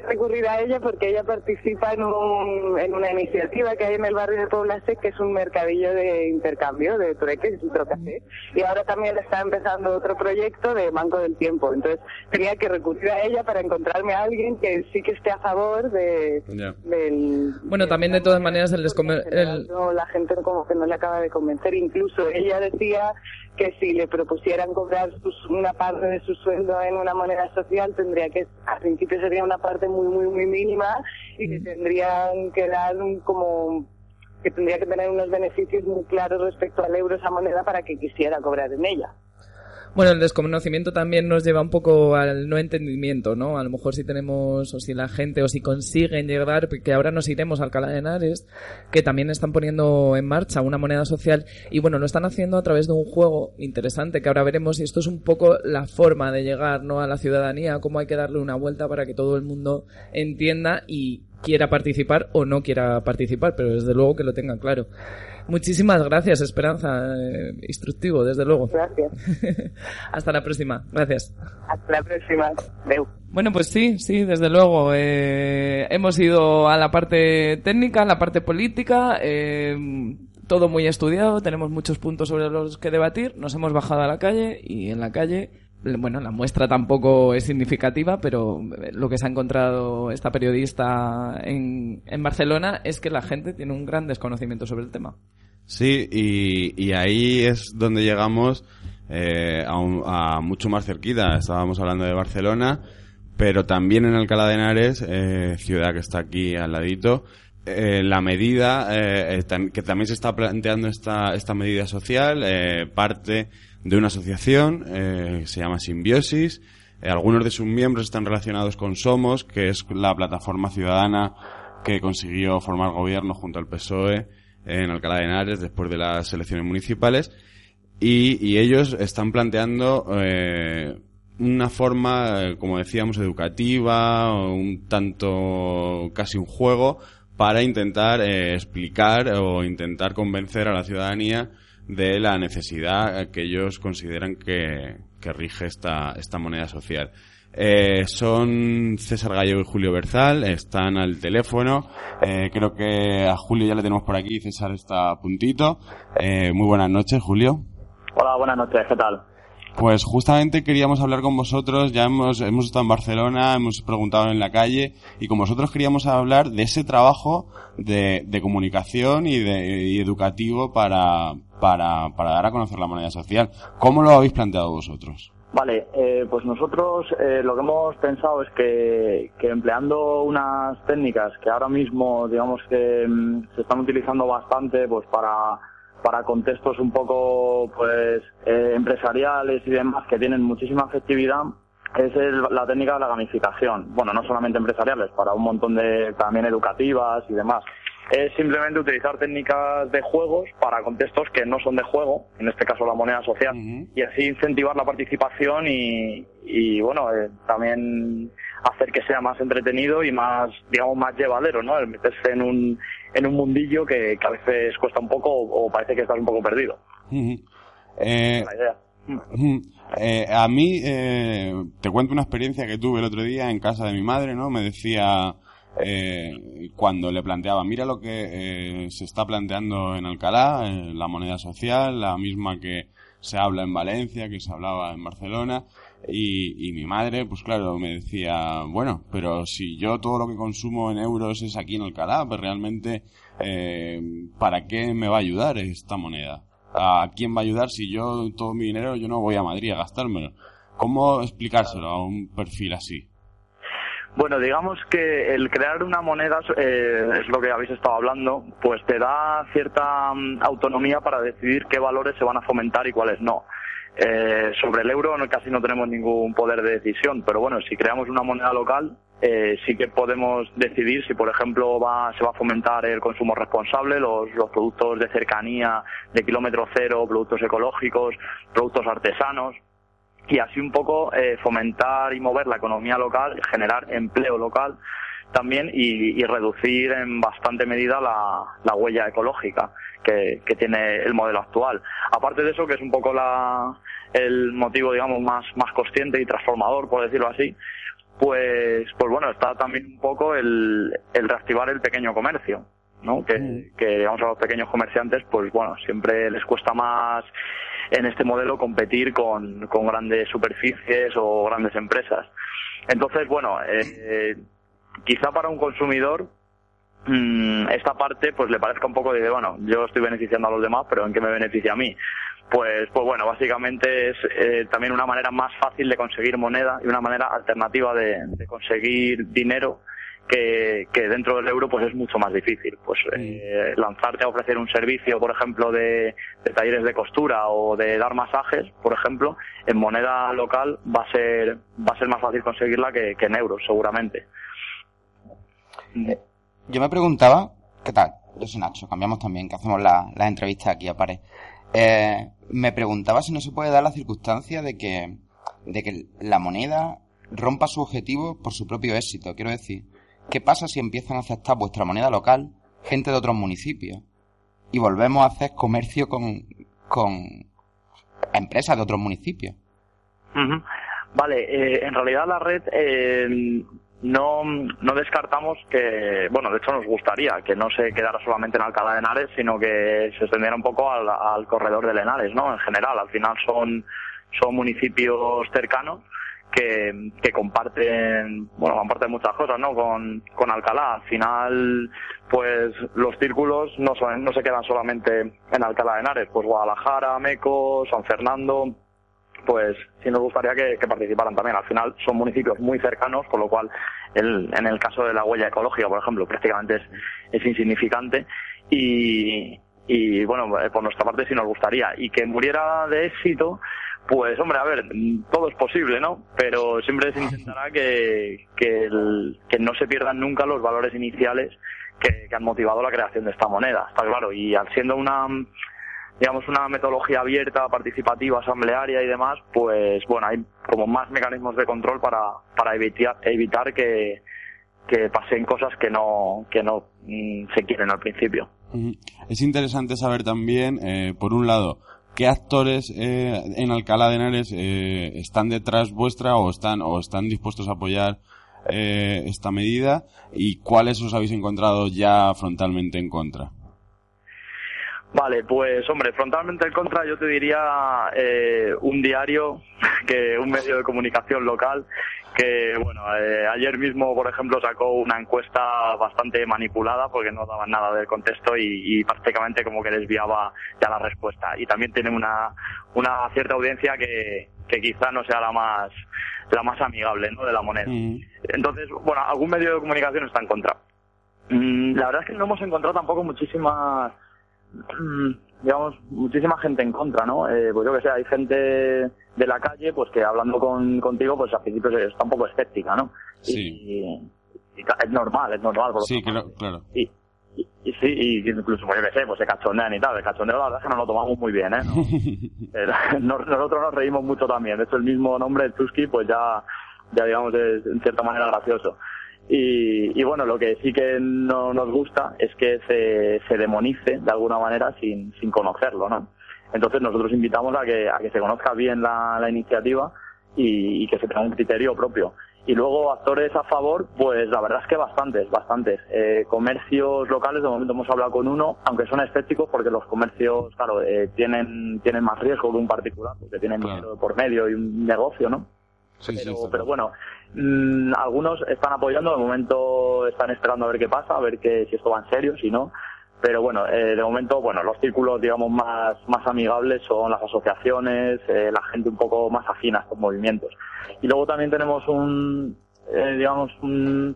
recurrir a ella porque ella participa en, un, en una iniciativa que hay en el barrio de Poblase que es un mercadillo de intercambio de trueques y trocafé. Y ahora también está empezando otro proyecto de Banco del Tiempo. Entonces tenía que recurrir a ella para encontrarme a alguien que sí que esté a favor de, del... Bueno, también de todas maneras el, el... No, la gente como que no le acaba de convencer. Incluso ella decía que si le propusieran cobrar una parte de su sueldo en una moneda social, tendría que, al principio sería una parte muy, muy, muy mínima y que tendrían que dar un, como, que tendría que tener unos beneficios muy claros respecto al euro esa moneda para que quisiera cobrar en ella. Bueno, el desconocimiento también nos lleva un poco al no entendimiento, ¿no? A lo mejor si tenemos, o si la gente, o si consiguen llegar, porque ahora nos iremos a Alcalá de Henares, que también están poniendo en marcha una moneda social, y bueno, lo están haciendo a través de un juego interesante que ahora veremos, y esto es un poco la forma de llegar, ¿no? A la ciudadanía, cómo hay que darle una vuelta para que todo el mundo entienda y quiera participar o no quiera participar, pero desde luego que lo tengan claro. Muchísimas gracias, Esperanza. Eh, instructivo, desde luego. Gracias. Hasta la próxima. Gracias. Hasta la próxima. Adeu. Bueno, pues sí, sí, desde luego. Eh, hemos ido a la parte técnica, a la parte política. eh, todo muy estudiado, tenemos muchos puntos sobre los que debatir. Nos hemos bajado a la calle y en la calle bueno, la muestra tampoco es significativa, pero lo que se ha encontrado esta periodista en, en Barcelona es que la gente tiene un gran desconocimiento sobre el tema. Sí, y, y ahí es donde llegamos eh, a, mucho más cerquita. Estábamos hablando de Barcelona, pero también en Alcalá de Henares, eh, ciudad que está aquí al ladito, eh, la medida eh, que también se está planteando esta, esta medida social eh, parte de una asociación eh, que se llama Simbiosis. Eh, algunos de sus miembros están relacionados con Somos, que es la plataforma ciudadana que consiguió formar gobierno junto al PSOE en Alcalá de Henares después de las elecciones municipales. Y, y ellos están planteando eh, una forma, eh, como decíamos, educativa, un tanto casi un juego, para intentar eh, explicar o intentar convencer a la ciudadanía de la necesidad que ellos consideran que, que rige esta, esta moneda social. Eh, son César Gallego y Julio Berzal, están al teléfono. Eh, creo que a Julio ya le tenemos por aquí, César está a puntito. Eh, muy buenas noches, Julio. Hola, buenas noches, ¿qué tal? Pues justamente queríamos hablar con vosotros, ya hemos, hemos estado en Barcelona, hemos preguntado en la calle y con vosotros queríamos hablar de ese trabajo de, de comunicación y, de, y educativo para, para, para dar a conocer la moneda social. ¿Cómo lo habéis planteado vosotros? Vale, eh, pues nosotros eh, lo que hemos pensado es que, que empleando unas técnicas que ahora mismo, digamos que mm, se están utilizando bastante, pues para para contextos un poco pues eh, empresariales y demás que tienen muchísima efectividad es el- la técnica de la gamificación. Bueno, no solamente empresariales, para un montón de también educativas y demás. Es simplemente utilizar técnicas de juegos para contextos que no son de juego, en este caso la moneda social, y así incentivar la participación y, y bueno, eh, también hacer que sea más entretenido y más, digamos, más llevadero, ¿no? El meterse en un, en un mundillo que, que a veces cuesta un poco o, o parece que estás un poco perdido. Eh, La idea. Ujú. Eh, a mí, eh, te cuento una experiencia que tuve el otro día en casa de mi madre, ¿no? Me decía, eh, cuando le planteaba, mira lo que eh, se está planteando en Alcalá, eh, la moneda social, la misma que se habla en Valencia, que se hablaba en Barcelona, y, y mi madre, pues claro, me decía, bueno, pero si yo todo lo que consumo en euros es aquí en Alcalá, pues realmente, eh, ¿para qué me va a ayudar esta moneda? ¿A quién va a ayudar si yo todo mi dinero yo no voy a Madrid a gastármelo? ¿Cómo explicárselo a un perfil así? Bueno, digamos que el crear una moneda, eh, es lo que habéis estado hablando, pues te da cierta mm, autonomía para decidir qué valores se van a fomentar y cuáles no. Eh, sobre el euro casi no tenemos ningún poder de decisión, pero bueno, si creamos una moneda local, eh, sí que podemos decidir si, por ejemplo, va, se va a fomentar el consumo responsable, los, los productos de cercanía, de kilómetro cero, productos ecológicos, productos artesanos y así un poco eh, fomentar y mover la economía local, generar empleo local también y, y reducir en bastante medida la, la huella ecológica que, que tiene el modelo actual. Aparte de eso, que es un poco la, el motivo, digamos, más, más consciente y transformador, por decirlo así, pues, pues bueno, está también un poco el, el reactivar el pequeño comercio. ¿no? Que, que digamos a los pequeños comerciantes, pues bueno, siempre les cuesta más en este modelo competir con, con grandes superficies o grandes empresas. Entonces, bueno, eh, eh, quizá para un consumidor mm, esta parte pues le parezca un poco de, bueno, yo estoy beneficiando a los demás, pero ¿en qué me beneficia a mí? Pues, pues bueno, básicamente es eh, también una manera más fácil de conseguir moneda y una manera alternativa de, de conseguir dinero que, que dentro del euro pues es mucho más difícil. Pues eh, lanzarte a ofrecer un servicio, por ejemplo, de, de talleres de costura o de dar masajes, por ejemplo, en moneda local va a ser va a ser más fácil conseguirla que, que en euros, seguramente. Yo me preguntaba, ¿qué tal? Yo soy Nacho, cambiamos también, que hacemos la, la entrevista aquí a pared. Eh, me preguntaba si no se puede dar la circunstancia de que, de que la moneda rompa su objetivo por su propio éxito. Quiero decir, ¿qué pasa si empiezan a aceptar vuestra moneda local gente de otros municipios? Y volvemos a hacer comercio con, con empresas de otros municipios. Vale, eh, en realidad la red eh, no, no descartamos que, bueno, de hecho nos gustaría que no se quedara solamente en Alcalá de Henares, sino que se extendiera un poco al, al corredor de Henares, ¿no? En general, al final son, son municipios cercanos que, que comparten, bueno, comparten muchas cosas, ¿no? Con, con Alcalá. Al final, pues los círculos no, son, no se quedan solamente en Alcalá de Henares, pues Guadalajara, Meco, San Fernando, pues sí nos gustaría que, participaran también. Al final son municipios muy cercanos, con lo cual el, en el caso de la huella ecológica, por ejemplo, prácticamente es, es insignificante y, y bueno, eh, por nuestra parte sí nos gustaría. Y que muriera de éxito, pues hombre, a ver, todo es posible, ¿no? Pero siempre se intentará que, que, el- que no se pierdan nunca los valores iniciales que, que han motivado la creación de esta moneda, está claro. Y al siendo una, digamos, una metodología abierta, participativa, asamblearia y demás, pues bueno, hay como más mecanismos de control para, para evitar, evitar que, que pasen cosas que no, que no mm, se quieren al principio. Es interesante saber también, eh, por un lado, qué actores eh, en Alcalá de Henares eh, están detrás vuestra o están o están dispuestos a apoyar eh, esta medida y cuáles os habéis encontrado ya frontalmente en contra. Vale, pues hombre, frontalmente en contra yo te diría eh, un diario, que un medio de comunicación local, que bueno, eh, ayer mismo por ejemplo sacó una encuesta bastante manipulada porque no daba nada del contexto y, y prácticamente como que desviaba ya la respuesta. Y también tiene una, una cierta audiencia que, que quizá no sea la más, la más amigable ¿no? de la moneda. Entonces, bueno, algún medio de comunicación está en contra. Mm, La verdad es que no hemos encontrado tampoco muchísimas, mm, digamos, muchísima gente en contra, ¿no? Eh, pues yo que sé, hay gente de la calle, pues que hablando con, contigo, pues al principio está un poco escéptica, ¿no? Y, y es normal, es normal. por Sí, claro, claro. y, y, y sí, y incluso, pues, yo que sé, pues se cachondean y tal. El cachondeo la verdad es que nos lo tomamos muy bien, ¿eh? No- nos- nosotros nos reímos mucho también. De hecho, el mismo nombre, Tusky, pues ya, ya digamos, es en cierta manera gracioso. Y, y bueno, lo que sí que no nos gusta es que se, se demonice de alguna manera sin, sin conocerlo, ¿no? Entonces nosotros invitamos a que, a que se conozca bien la, la iniciativa y, y que se tenga un criterio propio. Y luego actores a favor, pues la verdad es que bastantes, bastantes. Eh, comercios locales, de momento hemos hablado con uno, aunque son escépticos porque los comercios, claro, eh, tienen, tienen más riesgo que un particular, porque tienen dinero por medio y un negocio, ¿no? Pero, pero bueno, mm, algunos están apoyando, de momento están esperando a ver qué pasa, a ver que, si esto va en serio, si no. Pero bueno, eh, de momento, bueno, los círculos, digamos, más, más amigables son las asociaciones, eh, la gente un poco más afina a estos movimientos. Y luego también tenemos un, eh, digamos, un,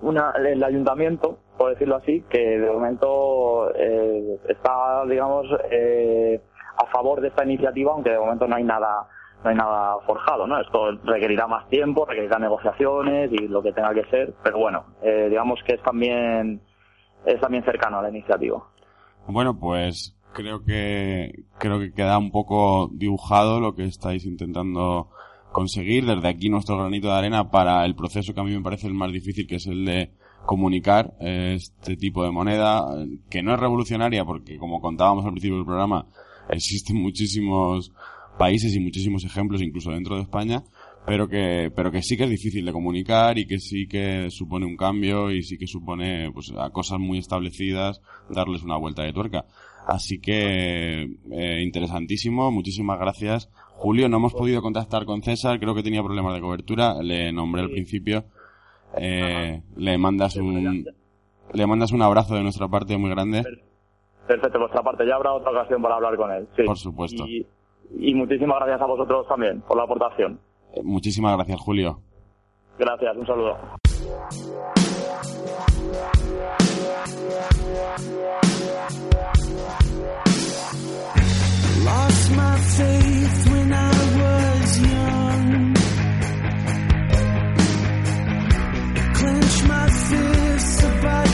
una, el ayuntamiento, por decirlo así, que de momento eh, está, digamos, eh, a favor de esta iniciativa, aunque de momento no hay nada no hay nada forjado, ¿no? Esto requerirá más tiempo, requerirá negociaciones y lo que tenga que ser, pero bueno, eh, digamos que es también es también cercano a la iniciativa. Bueno, pues creo que creo que queda un poco dibujado lo que estáis intentando conseguir. Desde aquí nuestro granito de arena para el proceso que a mí me parece el más difícil, que es el de comunicar eh, este tipo de moneda, eh, que no es revolucionaria, porque como contábamos al principio del programa, existen muchísimos países y muchísimos ejemplos, incluso dentro de España, pero que, pero que sí que es difícil de comunicar y que sí que supone un cambio y sí que supone, pues, a cosas muy establecidas darles una vuelta de tuerca. Así que, eh, interesantísimo, muchísimas gracias. Julio, no hemos podido contactar con César, creo que tenía problemas de cobertura, le nombré al principio. Eh, le mandas un, le mandas un abrazo de nuestra parte muy grande. Perfecto, vuestra parte ya habrá otra ocasión para hablar con él. Sí. Por supuesto. Y, y muchísimas gracias a vosotros también por la aportación. Eh, Muchísimas gracias, Julio. Gracias, un saludo. Lost my faith when I was young. Clench my fists about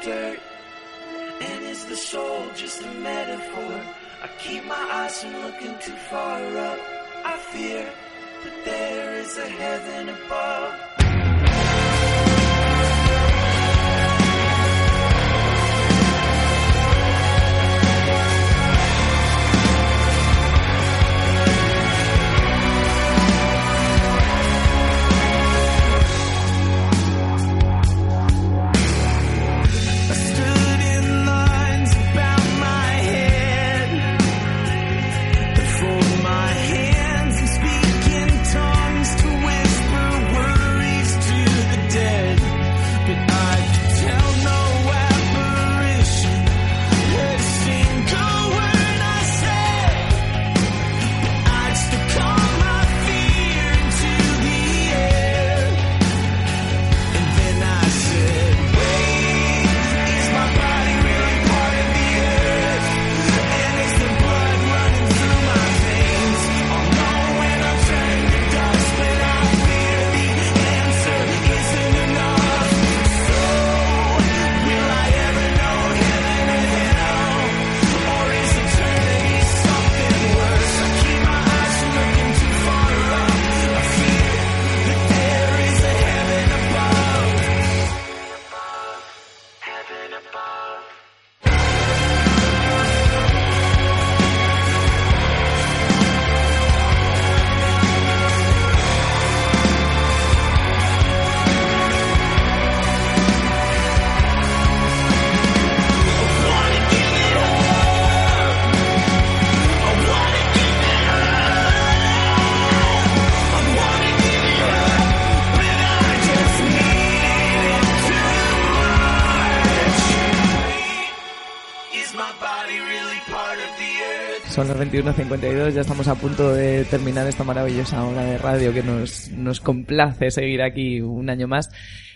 dirt? And is the soul just a metaphor? I keep my eyes from looking too far up. I fear that there is a heaven above. 21.52, ya estamos a punto de terminar esta maravillosa hora de radio que nos, nos complace seguir aquí un año más.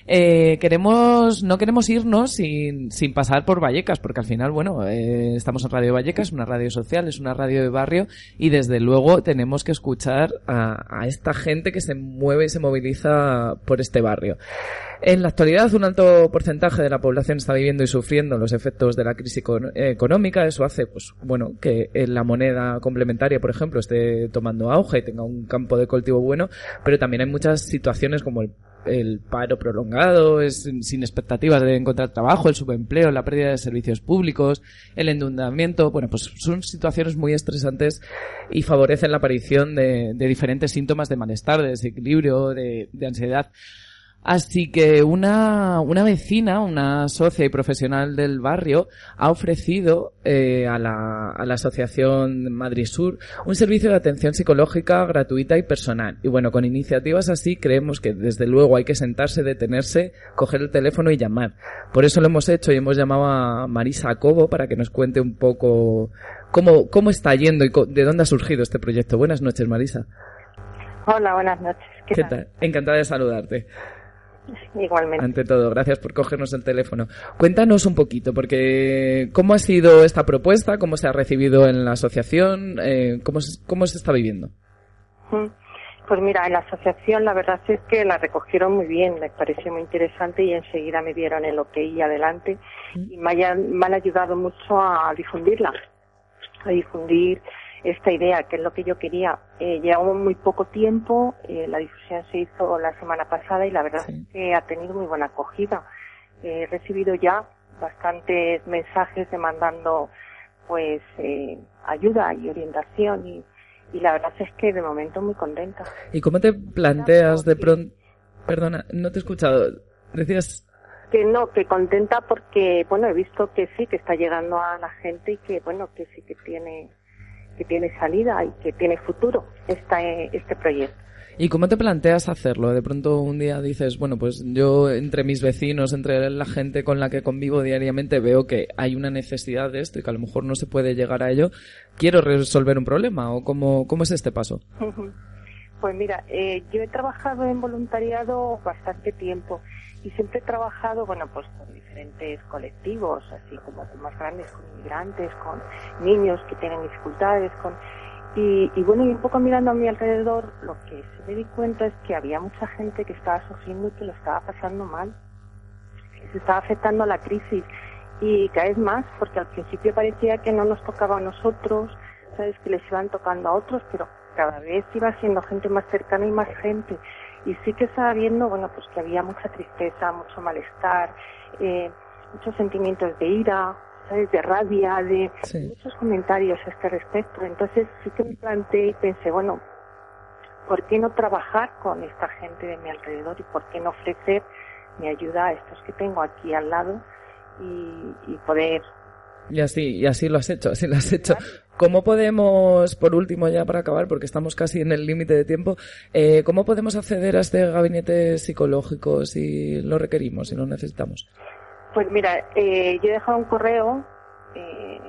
Eh, queremos, no queremos irnos sin, sin pasar por Vallecas, porque al final, bueno, eh, estamos en Radio Vallecas, una radio social, es una radio de barrio, y desde luego tenemos que escuchar a, a esta gente que se mueve y se moviliza por este barrio. En la actualidad, un alto porcentaje de la población está viviendo y sufriendo los efectos de la crisis econ- económica. Eso hace, pues, bueno, que eh, la moneda complementaria, por ejemplo, esté tomando auge y tenga un campo de cultivo bueno, pero también hay muchas situaciones como el el paro prolongado, es sin expectativas de encontrar trabajo, el subempleo, la pérdida de servicios públicos, el endeudamiento, bueno, pues son situaciones muy estresantes y favorecen la aparición de, de diferentes síntomas de malestar, de desequilibrio, de, de ansiedad. Así que una, una vecina, una socia y profesional del barrio, ha ofrecido eh, a, la, a la Asociación Madrid Sur un servicio de atención psicológica gratuita y personal. Y bueno, con iniciativas así creemos que desde luego hay que sentarse, detenerse, coger el teléfono y llamar. Por eso lo hemos hecho y hemos llamado a Marisa Cobo para que nos cuente un poco cómo, cómo está yendo y de dónde ha surgido este proyecto. Buenas noches, Marisa. Hola, buenas noches. ¿Qué, ¿Qué tal? tal? Encantada de saludarte. Igualmente. Ante todo, gracias por cogernos el teléfono. Cuéntanos un poquito, porque ¿cómo ha sido esta propuesta? ¿Cómo se ha recibido en la asociación? Eh, ¿cómo, se- ¿Cómo se está viviendo? Pues mira, en la asociación la verdad es que la recogieron muy bien, les pareció muy interesante y enseguida me dieron el ok y adelante y me, hayan- me han ayudado mucho a difundirla, a difundir esta idea, que es lo que yo quería. Eh, llevamos muy poco tiempo, eh, la difusión se hizo la semana pasada y la verdad es que ha tenido muy buena acogida. Eh, he recibido ya bastantes mensajes demandando pues eh, ayuda y orientación y, y la verdad es que de momento muy contenta. ¿Y cómo te planteas de pronto... Perdona, no te he escuchado. Decías... Que no, que contenta porque, bueno, he visto que sí, que está llegando a la gente y que, bueno, que sí que tiene que tiene salida y que tiene futuro esta, eh, este proyecto. ¿Y cómo te planteas hacerlo? De pronto un día dices, bueno, pues yo entre mis vecinos, entre la gente con la que convivo diariamente, veo que hay una necesidad de esto y que a lo mejor no se puede llegar a ello. ¿Quiero resolver un problema? ¿O cómo, cómo es este paso? Pues mira, eh, yo he trabajado en voluntariado bastante tiempo y siempre he trabajado, bueno, pues con diferentes colectivos, así como con más grandes, con inmigrantes, con niños que tienen dificultades, con y, bueno, y un poco mirando a mi alrededor, lo que sí me di cuenta es que había mucha gente que estaba sufriendo y que lo estaba pasando mal, que se estaba afectando a la crisis y cada vez más, porque al principio parecía que no nos tocaba a nosotros, sabes, que les iban tocando a otros, pero cada vez iba siendo gente más cercana y más gente. Y sí que estaba viendo, bueno, pues que había mucha tristeza, mucho malestar, eh, muchos sentimientos de ira, ¿sabes? De rabia, de muchos comentarios a este respecto. Entonces sí que me planteé y pensé, bueno, ¿por qué no trabajar con esta gente de mi alrededor y por qué no ofrecer mi ayuda a estos que tengo aquí al lado y, y poder Y así, y así lo has hecho, así lo has hecho. ¿Cómo podemos, por último ya para acabar, porque estamos casi en el límite de tiempo, eh, cómo podemos acceder a este gabinete psicológico si lo requerimos, si lo necesitamos? Pues mira, eh, yo he dejado un correo, eh,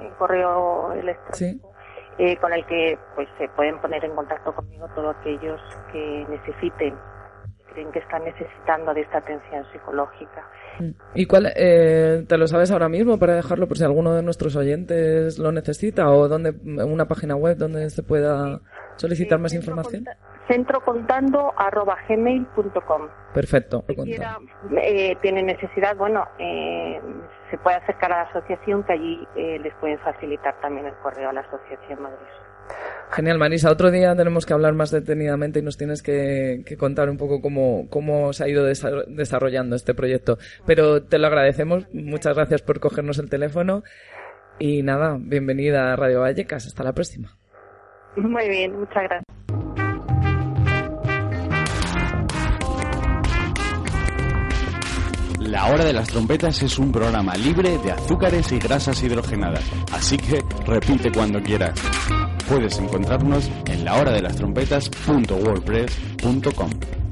un correo electrónico, eh, con el que pues se pueden poner en contacto conmigo todos aquellos que necesiten, creen que están necesitando de esta atención psicológica. ¿Y cuál, eh, te lo sabes ahora mismo para dejarlo por si alguno de nuestros oyentes lo necesita o donde, una página web donde se pueda solicitar más información? centrocontando@gmail.com. Perfecto. Si quiera, eh, tiene necesidad, bueno, eh, se puede acercar a la asociación que allí eh, les pueden facilitar también el correo a la asociación Madrid. Genial, Marisa. Otro día tenemos que hablar más detenidamente y nos tienes que, que contar un poco cómo, cómo se ha ido desa- desarrollando este proyecto. Pero te lo agradecemos. Muchas gracias por cogernos el teléfono. Y nada, bienvenida a Radio Vallecas. Hasta la próxima. Muy bien, muchas gracias. La Hora de las Trompetas es un programa libre de azúcares y grasas hidrogenadas, así que repite cuando quieras. Puedes encontrarnos en lahoradelas trompetas.wordpress.com.